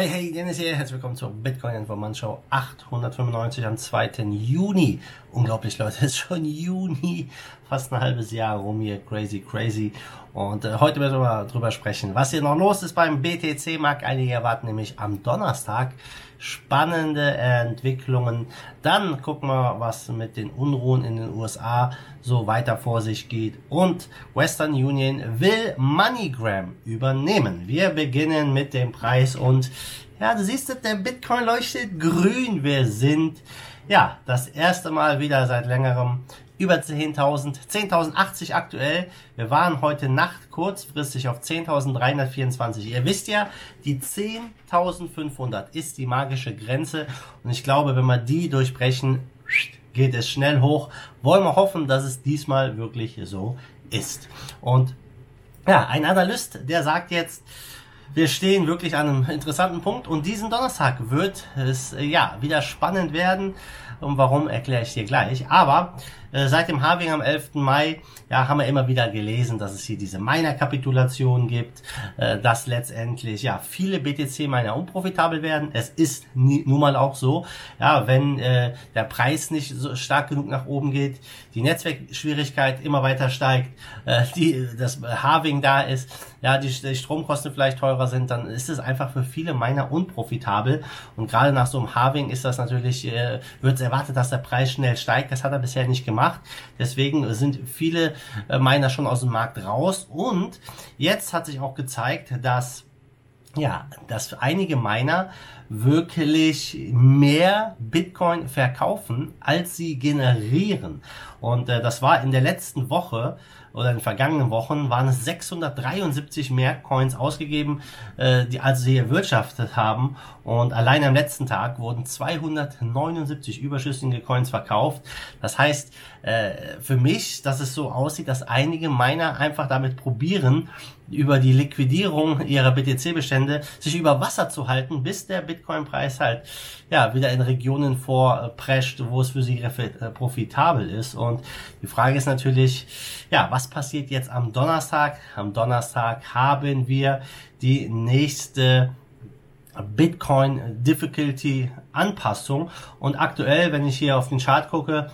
Hey, hey, Dennis hier. Herzlich willkommen zur Bitcoin Information 895 am 2. Juni. Unglaublich, Leute. Es ist schon Juni. Fast ein halbes Jahr rum hier. Crazy, crazy. Und äh, heute werden wir mal drüber sprechen, was hier noch los ist beim BTC-Markt. Einige erwarten nämlich am Donnerstag spannende Entwicklungen. Dann gucken wir, was mit den Unruhen in den USA so weiter vor sich geht. Und Western Union will MoneyGram übernehmen. Wir beginnen mit dem Preis und ja, du siehst, der Bitcoin leuchtet grün. Wir sind ja das erste Mal wieder seit längerem über 10.000, 10.080 aktuell. Wir waren heute Nacht kurzfristig auf 10.324. Ihr wisst ja, die 10.500 ist die magische Grenze und ich glaube, wenn wir die durchbrechen, geht es schnell hoch. Wollen wir hoffen, dass es diesmal wirklich so ist. Und ja, ein Analyst, der sagt jetzt, wir stehen wirklich an einem interessanten Punkt und diesen Donnerstag wird es ja wieder spannend werden. Und warum erkläre ich dir gleich. Aber äh, seit dem Halving am 11. Mai ja, haben wir immer wieder gelesen, dass es hier diese Miner-Kapitulation gibt, äh, dass letztendlich ja viele BTC-Miner unprofitabel werden. Es ist nie, nun mal auch so, ja, wenn äh, der Preis nicht so stark genug nach oben geht, die Netzwerkschwierigkeit immer weiter steigt, äh, die, das Halving da ist, ja, die, die Stromkosten vielleicht teurer sind, dann ist es einfach für viele Miner unprofitabel. Und gerade nach so einem Halving ist das natürlich, äh, wird erwartet, dass der Preis schnell steigt. Das hat er bisher nicht gemacht gemacht. Deswegen sind viele äh, Miner schon aus dem Markt raus. Und jetzt hat sich auch gezeigt, dass ja, dass einige Miner wirklich mehr Bitcoin verkaufen, als sie generieren. Und äh, das war in der letzten Woche oder in vergangenen Wochen waren es 673 mehr Coins ausgegeben, äh, die also sie erwirtschaftet haben. Und allein am letzten Tag wurden 279 überschüssige Coins verkauft. Das heißt, äh, für mich, dass es so aussieht, dass einige Miner einfach damit probieren, über die Liquidierung ihrer BTC-Bestände sich über Wasser zu halten, bis der Bitcoin-Preis halt ja wieder in Regionen vorprescht, wo es für sie äh, profitabel ist. Und die Frage ist natürlich, ja, was passiert jetzt am Donnerstag? Am Donnerstag haben wir die nächste Bitcoin Difficulty Anpassung und aktuell, wenn ich hier auf den Chart gucke,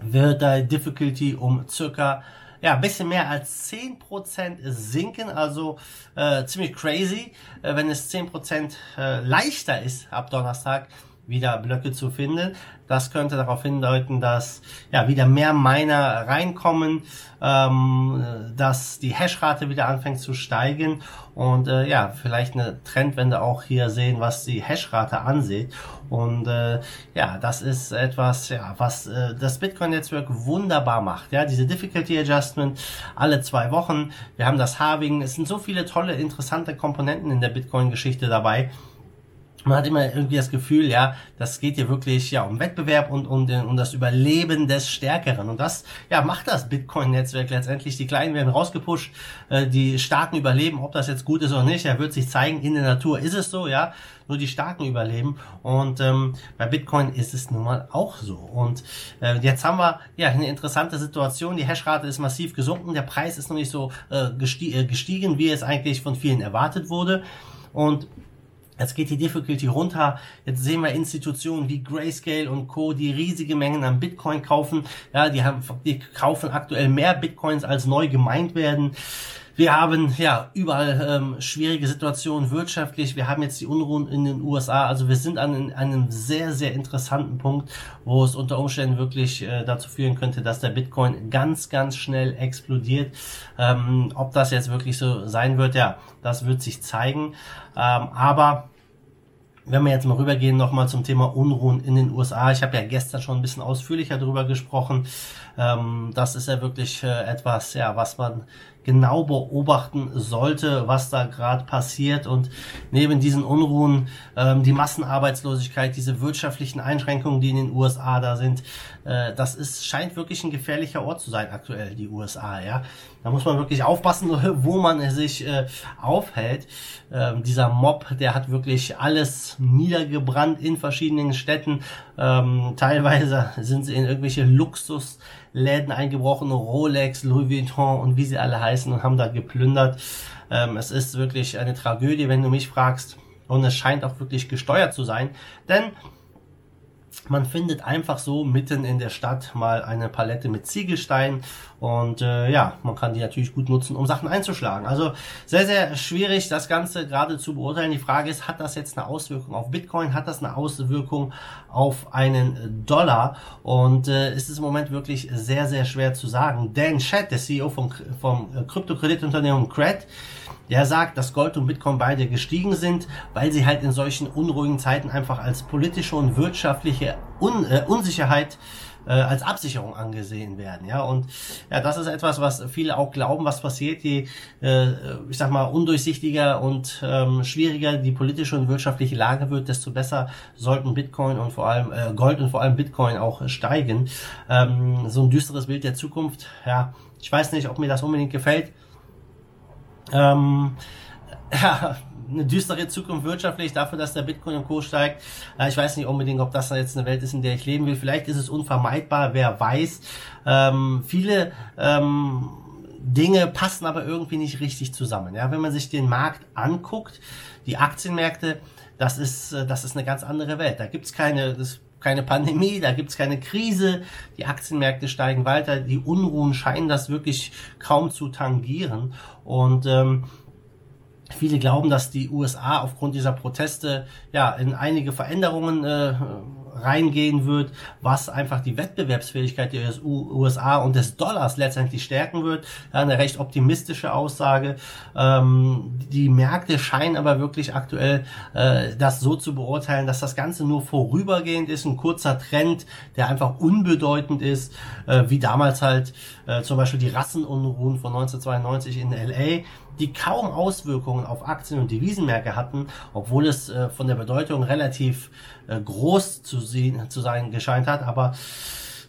wird die Difficulty um circa ja, ein bisschen mehr als 10% sinken, also äh, ziemlich crazy, äh, wenn es 10% äh, leichter ist ab Donnerstag wieder Blöcke zu finden. Das könnte darauf hindeuten, dass ja wieder mehr Miner reinkommen, ähm, dass die Hashrate wieder anfängt zu steigen und äh, ja vielleicht eine Trendwende auch hier sehen, was die Hashrate ansieht. Und äh, ja, das ist etwas, ja, was äh, das Bitcoin-Netzwerk wunderbar macht. Ja, diese Difficulty Adjustment alle zwei Wochen. Wir haben das Halving. Es sind so viele tolle, interessante Komponenten in der Bitcoin-Geschichte dabei man hat immer irgendwie das Gefühl, ja, das geht hier wirklich ja um Wettbewerb und um, den, um das Überleben des Stärkeren. Und das ja macht das Bitcoin-Netzwerk letztendlich. Die Kleinen werden rausgepusht, äh, die Starken überleben, ob das jetzt gut ist oder nicht. Er wird sich zeigen, in der Natur ist es so, ja. Nur die Starken überleben. Und ähm, bei Bitcoin ist es nun mal auch so. Und äh, jetzt haben wir ja eine interessante Situation. Die Hashrate ist massiv gesunken, der Preis ist noch nicht so äh, gestiegen, äh, gestiegen wie es eigentlich von vielen erwartet wurde. Und Jetzt geht die Difficulty runter. Jetzt sehen wir Institutionen wie Grayscale und Co., die riesige Mengen an Bitcoin kaufen. Ja, die haben, die kaufen aktuell mehr Bitcoins als neu gemeint werden. Wir haben ja überall ähm, schwierige Situationen wirtschaftlich. Wir haben jetzt die Unruhen in den USA. Also wir sind an, an einem sehr, sehr interessanten Punkt, wo es unter Umständen wirklich äh, dazu führen könnte, dass der Bitcoin ganz, ganz schnell explodiert. Ähm, ob das jetzt wirklich so sein wird, ja, das wird sich zeigen. Ähm, aber wenn wir jetzt mal rübergehen nochmal zum Thema Unruhen in den USA. Ich habe ja gestern schon ein bisschen ausführlicher darüber gesprochen. Ähm, das ist ja wirklich äh, etwas, ja, was man genau beobachten sollte, was da gerade passiert. Und neben diesen Unruhen, ähm, die Massenarbeitslosigkeit, diese wirtschaftlichen Einschränkungen, die in den USA da sind, äh, das ist, scheint wirklich ein gefährlicher Ort zu sein aktuell, die USA. Ja, Da muss man wirklich aufpassen, wo man sich äh, aufhält. Ähm, dieser Mob, der hat wirklich alles niedergebrannt in verschiedenen Städten. Ähm, teilweise sind sie in irgendwelche Luxus Läden eingebrochen, Rolex, Louis Vuitton und wie sie alle heißen und haben da geplündert. Ähm, es ist wirklich eine Tragödie, wenn du mich fragst. und es scheint auch wirklich gesteuert zu sein, denn man findet einfach so mitten in der Stadt mal eine Palette mit Ziegelsteinen und äh, ja, man kann die natürlich gut nutzen, um Sachen einzuschlagen. Also sehr, sehr schwierig, das Ganze gerade zu beurteilen. Die Frage ist, hat das jetzt eine Auswirkung auf Bitcoin? Hat das eine Auswirkung auf einen Dollar? Und äh, ist es im Moment wirklich sehr, sehr schwer zu sagen. Dan Chat, der CEO vom, vom Kryptokreditunternehmen Cred, der sagt, dass Gold und Bitcoin beide gestiegen sind, weil sie halt in solchen unruhigen Zeiten einfach als politische und wirtschaftliche Un äh, Unsicherheit äh, als Absicherung angesehen werden. Ja, und ja, das ist etwas, was viele auch glauben, was passiert, je, äh, ich sag mal, undurchsichtiger und ähm, schwieriger die politische und wirtschaftliche Lage wird, desto besser sollten Bitcoin und vor allem äh, Gold und vor allem Bitcoin auch steigen. Ähm, so ein düsteres Bild der Zukunft, ja, ich weiß nicht, ob mir das unbedingt gefällt. Ähm, ja, eine düstere Zukunft wirtschaftlich dafür, dass der Bitcoin und Co. steigt. Äh, ich weiß nicht unbedingt, ob das jetzt eine Welt ist, in der ich leben will. Vielleicht ist es unvermeidbar, wer weiß. Ähm, viele ähm, Dinge passen aber irgendwie nicht richtig zusammen. Ja, wenn man sich den Markt anguckt, die Aktienmärkte, das ist, äh, das ist eine ganz andere Welt. Da gibt's keine, das keine Pandemie, da gibt's keine Krise, die Aktienmärkte steigen weiter, die Unruhen scheinen das wirklich kaum zu tangieren. Und ähm, Viele glauben, dass die USA aufgrund dieser Proteste ja in einige Veränderungen äh, reingehen wird, was einfach die Wettbewerbsfähigkeit der USA und des Dollars letztendlich stärken wird. Ja, eine recht optimistische Aussage. Ähm, die Märkte scheinen aber wirklich aktuell äh, das so zu beurteilen, dass das Ganze nur vorübergehend ist, ein kurzer Trend, der einfach unbedeutend ist, äh, wie damals halt äh, zum Beispiel die Rassenunruhen von 1992 in LA die kaum Auswirkungen auf Aktien- und Devisenmärkte hatten, obwohl es äh, von der Bedeutung relativ äh, groß zu, sehen, zu sein gescheint hat. Aber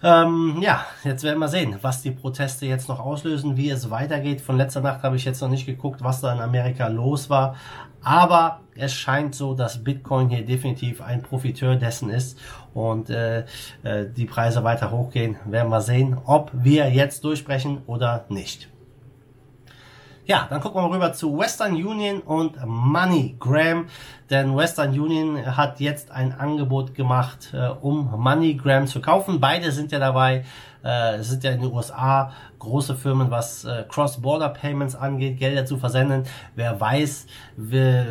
ähm, ja, jetzt werden wir sehen, was die Proteste jetzt noch auslösen, wie es weitergeht. Von letzter Nacht habe ich jetzt noch nicht geguckt, was da in Amerika los war. Aber es scheint so, dass Bitcoin hier definitiv ein Profiteur dessen ist und äh, äh, die Preise weiter hochgehen. Werden wir sehen, ob wir jetzt durchbrechen oder nicht. Ja, dann gucken wir mal rüber zu Western Union und MoneyGram, denn Western Union hat jetzt ein Angebot gemacht, äh, um MoneyGram zu kaufen. Beide sind ja dabei, äh, sind ja in den USA große Firmen, was äh, Cross-Border-Payments angeht, Gelder zu versenden. Wer weiß, wie,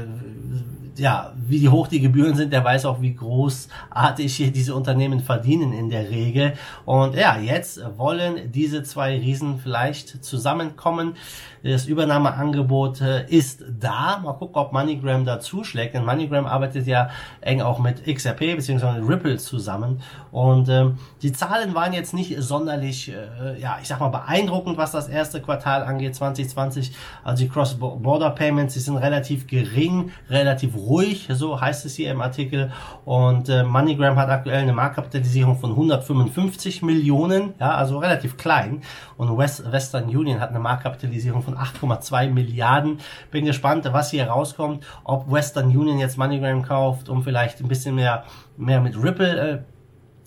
ja, wie hoch die Gebühren sind, der weiß auch, wie großartig hier diese Unternehmen verdienen in der Regel. Und ja, jetzt wollen diese zwei Riesen vielleicht zusammenkommen. Das Übernahmeangebot äh, ist da. Mal gucken, ob MoneyGram da zuschlägt. Denn MoneyGram arbeitet ja eng auch mit XRP bzw. Ripple zusammen. Und ähm, die Zahlen waren jetzt nicht sonderlich, äh, ja, ich sag mal, beeindruckend beeindruckend, was das erste Quartal angeht, 2020. Also die Cross-Border Payments, die sind relativ gering, relativ ruhig, so heißt es hier im Artikel. Und äh, MoneyGram hat aktuell eine Marktkapitalisierung von 155 Millionen, ja, also relativ klein. Und West Western Union hat eine Marktkapitalisierung von 8,2 Milliarden. Bin gespannt, was hier rauskommt, ob Western Union jetzt MoneyGram kauft, um vielleicht ein bisschen mehr, mehr mit Ripple äh,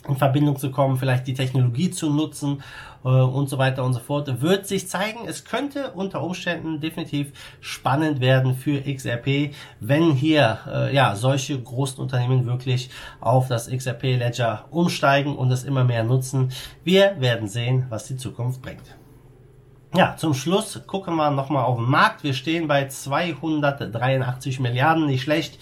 in Verbindung zu kommen, vielleicht die Technologie zu nutzen äh, und so weiter und so fort, wird sich zeigen. Es könnte unter Umständen definitiv spannend werden für XRP, wenn hier äh, ja solche großen Unternehmen wirklich auf das XRP Ledger umsteigen und es immer mehr nutzen. Wir werden sehen, was die Zukunft bringt. Ja, zum Schluss gucken wir nochmal auf den Markt. Wir stehen bei 283 Milliarden, nicht schlecht.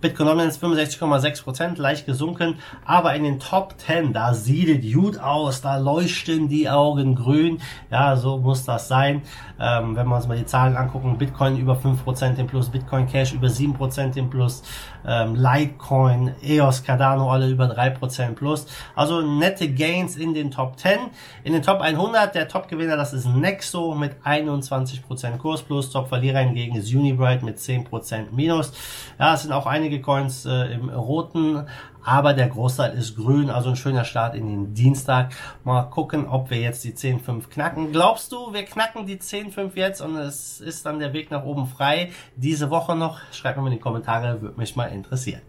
Bitcoin Dominance 65,6%, leicht gesunken, aber in den Top 10, da sieht gut aus, da leuchten die Augen grün, ja, so muss das sein. Ähm, wenn wir uns mal die Zahlen angucken, Bitcoin über 5% im Plus, Bitcoin Cash über 7% im Plus, ähm, Litecoin, EOS, Cardano alle über 3% plus. Also nette Gains in den Top 10. In den Top 100, der Top-Gewinner, das ist Nexo mit 21% Kurs plus. Top-Verlierer hingegen ist Unibright mit 10% minus. Ja, es sind auch einige Coins äh, im roten aber der Großteil ist grün, also ein schöner Start in den Dienstag. Mal gucken, ob wir jetzt die 10.5 knacken. Glaubst du, wir knacken die 10.5 jetzt und es ist dann der Weg nach oben frei diese Woche noch? Schreibt mir in die Kommentare, würde mich mal interessieren.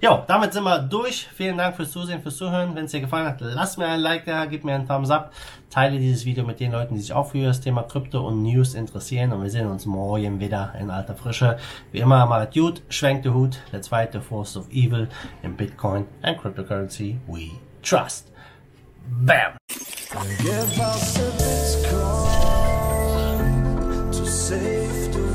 Jo, damit sind wir durch. Vielen Dank fürs Zusehen, fürs Zuhören. Wenn es dir gefallen hat, lass mir ein Like da, gib mir einen Thumbs up, teile dieses Video mit den Leuten, die sich auch für das Thema Krypto und News interessieren und wir sehen uns morgen wieder in alter Frische. Wie immer, macht gut, schwenkt den Hut, der zweite Force of Evil in Bitcoin and Cryptocurrency we trust. Bam! Save the